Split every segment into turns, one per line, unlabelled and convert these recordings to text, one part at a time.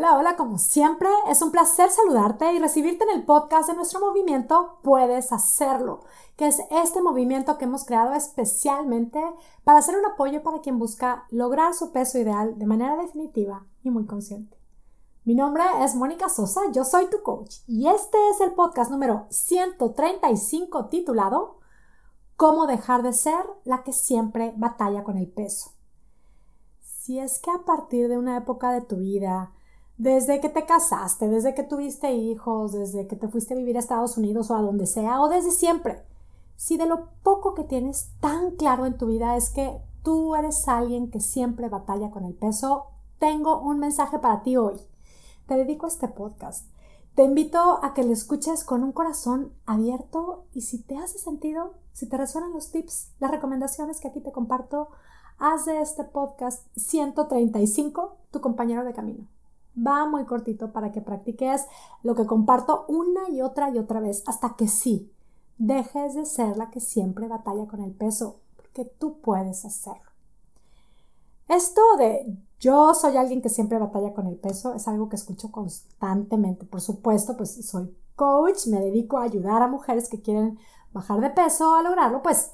Hola, hola, como siempre, es un placer saludarte y recibirte en el podcast de nuestro movimiento Puedes Hacerlo, que es este movimiento que hemos creado especialmente para hacer un apoyo para quien busca lograr su peso ideal de manera definitiva y muy consciente. Mi nombre es Mónica Sosa, yo soy tu coach y este es el podcast número 135 titulado Cómo dejar de ser la que siempre batalla con el peso. Si es que a partir de una época de tu vida, desde que te casaste, desde que tuviste hijos, desde que te fuiste a vivir a Estados Unidos o a donde sea, o desde siempre. Si de lo poco que tienes tan claro en tu vida es que tú eres alguien que siempre batalla con el peso, tengo un mensaje para ti hoy. Te dedico a este podcast. Te invito a que lo escuches con un corazón abierto y si te hace sentido, si te resuenan los tips, las recomendaciones que aquí te comparto, haz de este podcast 135 tu compañero de camino va muy cortito para que practiques lo que comparto una y otra y otra vez hasta que sí, dejes de ser la que siempre batalla con el peso, porque tú puedes hacerlo. Esto de yo soy alguien que siempre batalla con el peso es algo que escucho constantemente. Por supuesto, pues soy coach, me dedico a ayudar a mujeres que quieren bajar de peso, a lograrlo, pues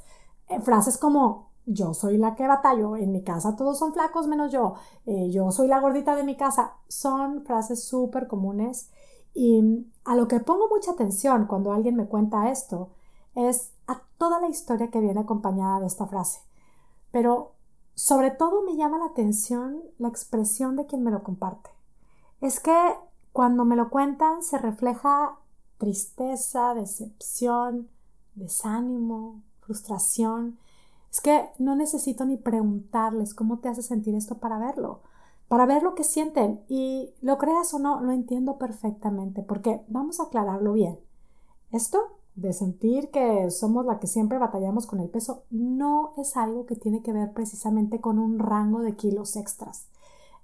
frases como yo soy la que batallo, en mi casa todos son flacos menos yo, eh, yo soy la gordita de mi casa, son frases súper comunes y a lo que pongo mucha atención cuando alguien me cuenta esto es a toda la historia que viene acompañada de esta frase. Pero sobre todo me llama la atención la expresión de quien me lo comparte. Es que cuando me lo cuentan se refleja tristeza, decepción, desánimo, frustración es que no necesito ni preguntarles cómo te hace sentir esto para verlo, para ver lo que sienten. Y lo creas o no, lo entiendo perfectamente, porque vamos a aclararlo bien. Esto de sentir que somos la que siempre batallamos con el peso no es algo que tiene que ver precisamente con un rango de kilos extras.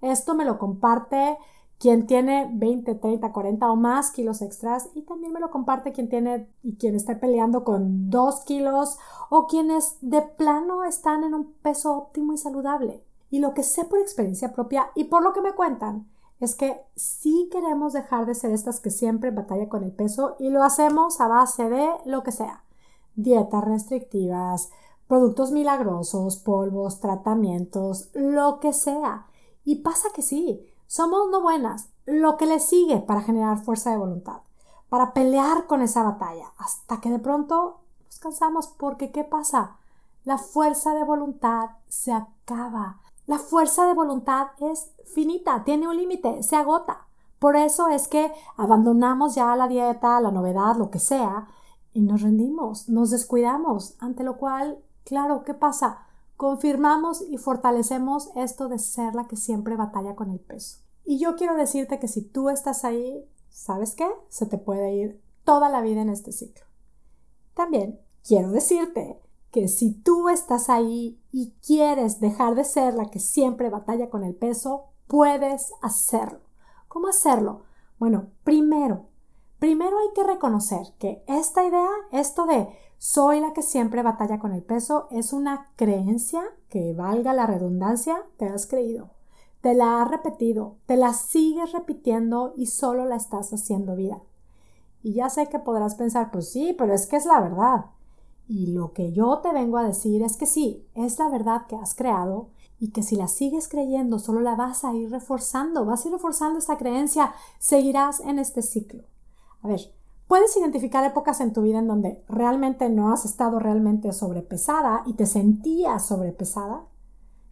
Esto me lo comparte quien tiene 20, 30, 40 o más kilos extras y también me lo comparte quien tiene y quien está peleando con 2 kilos o quienes de plano están en un peso óptimo y saludable. Y lo que sé por experiencia propia y por lo que me cuentan es que sí queremos dejar de ser estas que siempre batalla con el peso y lo hacemos a base de lo que sea. Dietas restrictivas, productos milagrosos, polvos, tratamientos, lo que sea. Y pasa que sí, somos no buenas, lo que le sigue para generar fuerza de voluntad, para pelear con esa batalla, hasta que de pronto nos cansamos porque ¿qué pasa? La fuerza de voluntad se acaba. La fuerza de voluntad es finita, tiene un límite, se agota. Por eso es que abandonamos ya la dieta, la novedad, lo que sea, y nos rendimos, nos descuidamos, ante lo cual, claro, ¿qué pasa? confirmamos y fortalecemos esto de ser la que siempre batalla con el peso. Y yo quiero decirte que si tú estás ahí, ¿sabes qué? Se te puede ir toda la vida en este ciclo. También quiero decirte que si tú estás ahí y quieres dejar de ser la que siempre batalla con el peso, puedes hacerlo. ¿Cómo hacerlo? Bueno, primero, primero hay que reconocer que esta idea, esto de soy la que siempre batalla con el peso es una creencia que, valga la redundancia, te has creído. Te la has repetido, te la sigues repitiendo y solo la estás haciendo vida. Y ya sé que podrás pensar, pues sí, pero es que es la verdad. Y lo que yo te vengo a decir es que sí, es la verdad que has creado y que si la sigues creyendo, solo la vas a ir reforzando, vas a ir reforzando esta creencia, seguirás en este ciclo. A ver, Puedes identificar épocas en tu vida en donde realmente no has estado realmente sobrepesada y te sentías sobrepesada.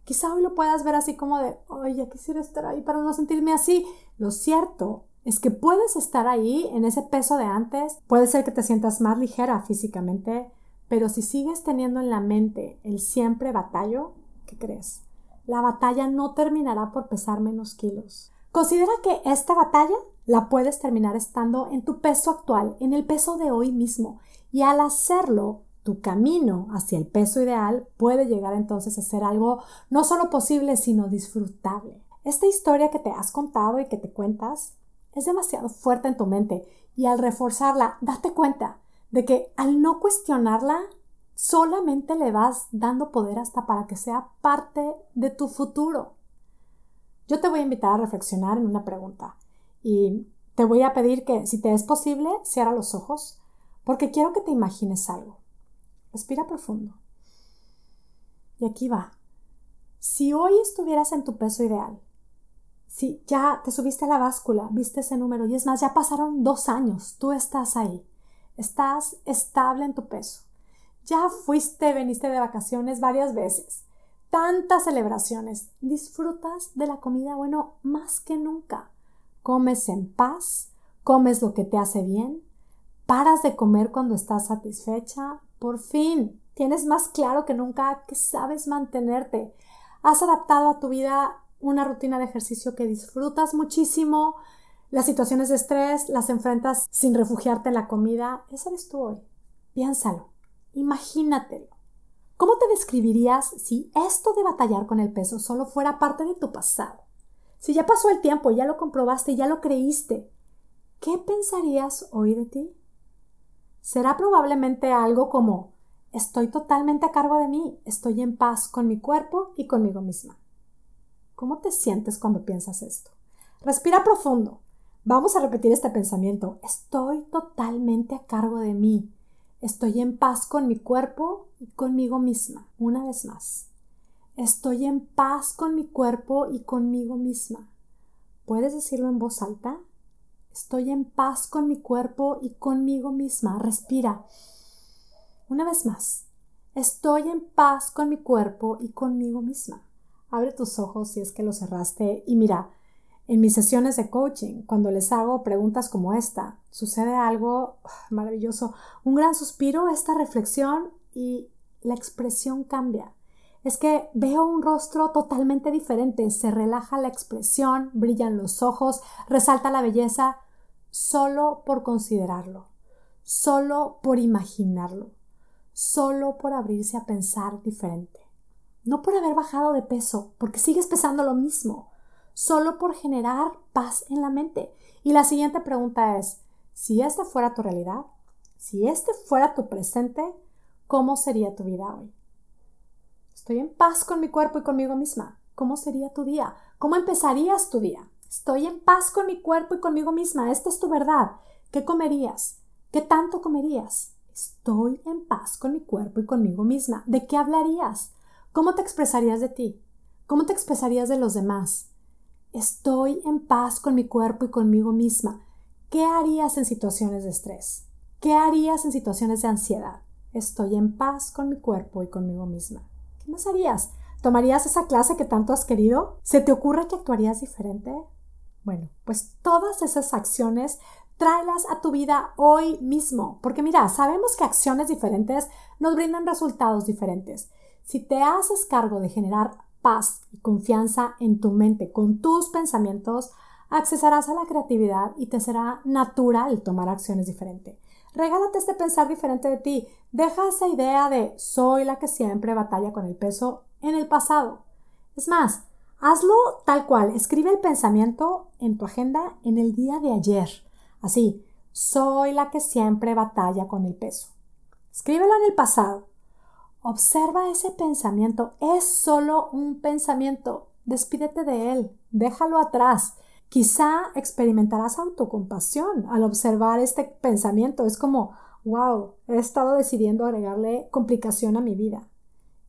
Quizá hoy lo puedas ver así como de, oye, quisiera estar ahí para no sentirme así. Lo cierto es que puedes estar ahí en ese peso de antes, puede ser que te sientas más ligera físicamente, pero si sigues teniendo en la mente el siempre batallo, ¿qué crees? La batalla no terminará por pesar menos kilos. Considera que esta batalla la puedes terminar estando en tu peso actual, en el peso de hoy mismo. Y al hacerlo, tu camino hacia el peso ideal puede llegar entonces a ser algo no solo posible, sino disfrutable. Esta historia que te has contado y que te cuentas es demasiado fuerte en tu mente y al reforzarla, date cuenta de que al no cuestionarla, solamente le vas dando poder hasta para que sea parte de tu futuro. yo te voy a invitar a reflexionar en una pregunta y te voy a pedir que, si te es posible, cierra los ojos, porque quiero que te imagines algo. Respira profundo. Y aquí va. Si hoy estuvieras en tu peso ideal, si ya te subiste a la báscula, viste ese número y es más, ya pasaron dos años, tú estás ahí, estás estable en tu peso, ya fuiste, veniste de vacaciones varias veces, tantas celebraciones, disfrutas de la comida, bueno, más que nunca, comes en paz, comes lo que te hace bien, paras de comer cuando estás satisfecha, por fin, tienes más claro que nunca que sabes mantenerte, has adaptado a tu vida una rutina de ejercicio que disfrutas muchísimo, las situaciones de estrés las enfrentas sin refugiarte en la comida, ese eres tú hoy. Piénsalo, imagínatelo. ¿Cómo te describirías si esto de batallar con el peso solo fuera parte de tu pasado? Si ya pasó el tiempo, ya lo comprobaste, ya lo creíste, ¿qué pensarías hoy de ti? Será probablemente algo como estoy totalmente a cargo de mí, estoy en paz con mi cuerpo y conmigo misma. ¿Cómo te sientes cuando piensas esto? Respira profundo. Vamos a repetir este pensamiento. Estoy totalmente a cargo de mí. Estoy en paz con mi cuerpo y conmigo misma. Una vez más. Estoy en paz con mi cuerpo y conmigo misma. ¿Puedes decirlo en voz alta? Estoy en paz con mi cuerpo y conmigo misma. Respira. Una vez más. Estoy en paz con mi cuerpo y conmigo misma. Abre tus ojos si es que lo cerraste y mira, en mis sesiones de coaching, cuando les hago preguntas como esta, sucede algo maravilloso, un gran suspiro, esta reflexión y la expresión cambia. Es que veo un rostro totalmente diferente, se relaja la expresión, brillan los ojos, resalta la belleza, solo por considerarlo, solo por imaginarlo, solo por abrirse a pensar diferente no por haber bajado de peso, porque sigues pesando lo mismo, solo por generar paz en la mente. Y la siguiente pregunta es, si esta fuera tu realidad, si este fuera tu presente, ¿cómo sería tu vida hoy? Estoy en paz con mi cuerpo y conmigo misma. ¿Cómo sería tu día? ¿Cómo empezarías tu día? Estoy en paz con mi cuerpo y conmigo misma. Esta es tu verdad. ¿Qué comerías? ¿Qué tanto comerías? Estoy en paz con mi cuerpo y conmigo misma. ¿De qué hablarías? ¿Cómo te expresarías de ti? ¿Cómo te expresarías de los demás? Estoy en paz con mi cuerpo y conmigo misma. ¿Qué harías en situaciones de estrés? ¿Qué harías en situaciones de ansiedad? Estoy en paz con mi cuerpo y conmigo misma. ¿Qué más harías? ¿Tomarías esa clase que tanto has querido? ¿Se te ocurre que actuarías diferente? Bueno, pues todas esas acciones tráelas a tu vida hoy mismo, porque mira, sabemos que acciones diferentes nos brindan resultados diferentes. Si te haces cargo de generar paz y confianza en tu mente con tus pensamientos, accesarás a la creatividad y te será natural tomar acciones diferentes. Regálate este pensar diferente de ti. Deja esa idea de soy la que siempre batalla con el peso en el pasado. Es más, hazlo tal cual. Escribe el pensamiento en tu agenda en el día de ayer. Así, soy la que siempre batalla con el peso. Escríbelo en el pasado. Observa ese pensamiento. Es solo un pensamiento. Despídete de él. Déjalo atrás. Quizá experimentarás autocompasión al observar este pensamiento. Es como, wow, he estado decidiendo agregarle complicación a mi vida.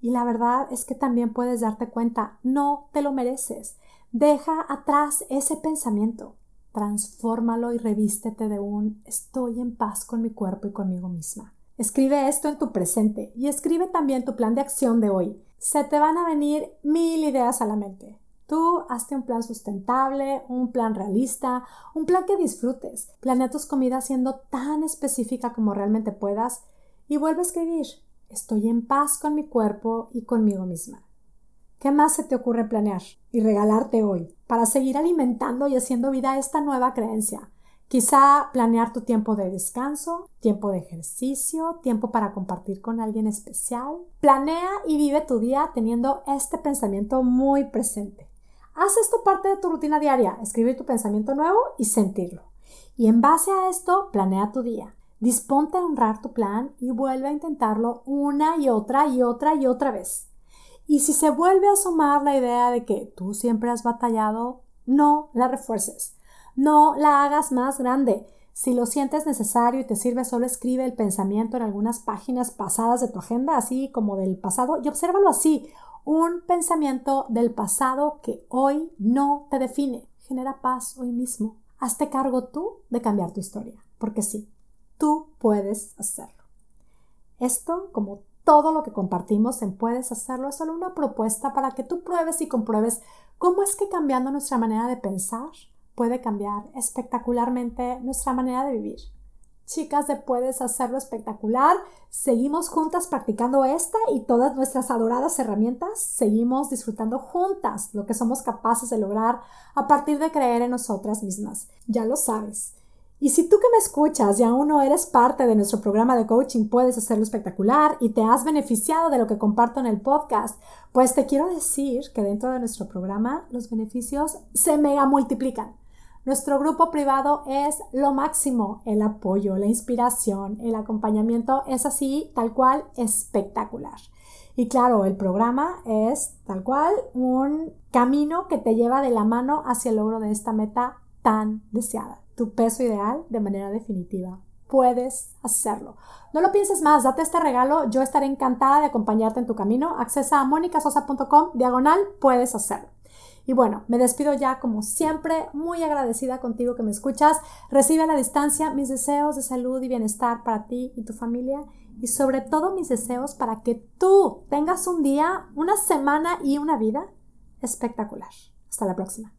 Y la verdad es que también puedes darte cuenta, no te lo mereces. Deja atrás ese pensamiento. Transfórmalo y revístete de un estoy en paz con mi cuerpo y conmigo misma. Escribe esto en tu presente y escribe también tu plan de acción de hoy. Se te van a venir mil ideas a la mente. Tú hazte un plan sustentable, un plan realista, un plan que disfrutes. Planea tus comidas siendo tan específica como realmente puedas y vuelve a escribir. Estoy en paz con mi cuerpo y conmigo misma. ¿Qué más se te ocurre planear y regalarte hoy para seguir alimentando y haciendo vida esta nueva creencia? Quizá planear tu tiempo de descanso, tiempo de ejercicio, tiempo para compartir con alguien especial. Planea y vive tu día teniendo este pensamiento muy presente. Haz esto parte de tu rutina diaria, escribir tu pensamiento nuevo y sentirlo. Y en base a esto, planea tu día. Disponte a honrar tu plan y vuelve a intentarlo una y otra y otra y otra vez. Y si se vuelve a asomar la idea de que tú siempre has batallado, no la refuerces. No la hagas más grande. Si lo sientes necesario y te sirve, solo escribe el pensamiento en algunas páginas pasadas de tu agenda, así como del pasado, y obsérvalo así. Un pensamiento del pasado que hoy no te define. Genera paz hoy mismo. Hazte cargo tú de cambiar tu historia, porque sí, tú puedes hacerlo. Esto, como todo lo que compartimos en Puedes hacerlo, es solo una propuesta para que tú pruebes y compruebes cómo es que cambiando nuestra manera de pensar puede cambiar espectacularmente nuestra manera de vivir. Chicas de Puedes hacerlo espectacular, seguimos juntas practicando esta y todas nuestras adoradas herramientas, seguimos disfrutando juntas lo que somos capaces de lograr a partir de creer en nosotras mismas. Ya lo sabes. Y si tú que me escuchas y aún no eres parte de nuestro programa de coaching, puedes hacerlo espectacular y te has beneficiado de lo que comparto en el podcast, pues te quiero decir que dentro de nuestro programa los beneficios se mega multiplican. Nuestro grupo privado es lo máximo, el apoyo, la inspiración, el acompañamiento es así, tal cual, espectacular. Y claro, el programa es tal cual un camino que te lleva de la mano hacia el logro de esta meta tan deseada tu peso ideal de manera definitiva. Puedes hacerlo. No lo pienses más, date este regalo. Yo estaré encantada de acompañarte en tu camino. Accesa a monicasosa.com, diagonal, puedes hacerlo. Y bueno, me despido ya como siempre, muy agradecida contigo que me escuchas. Recibe a la distancia mis deseos de salud y bienestar para ti y tu familia y sobre todo mis deseos para que tú tengas un día, una semana y una vida espectacular. Hasta la próxima.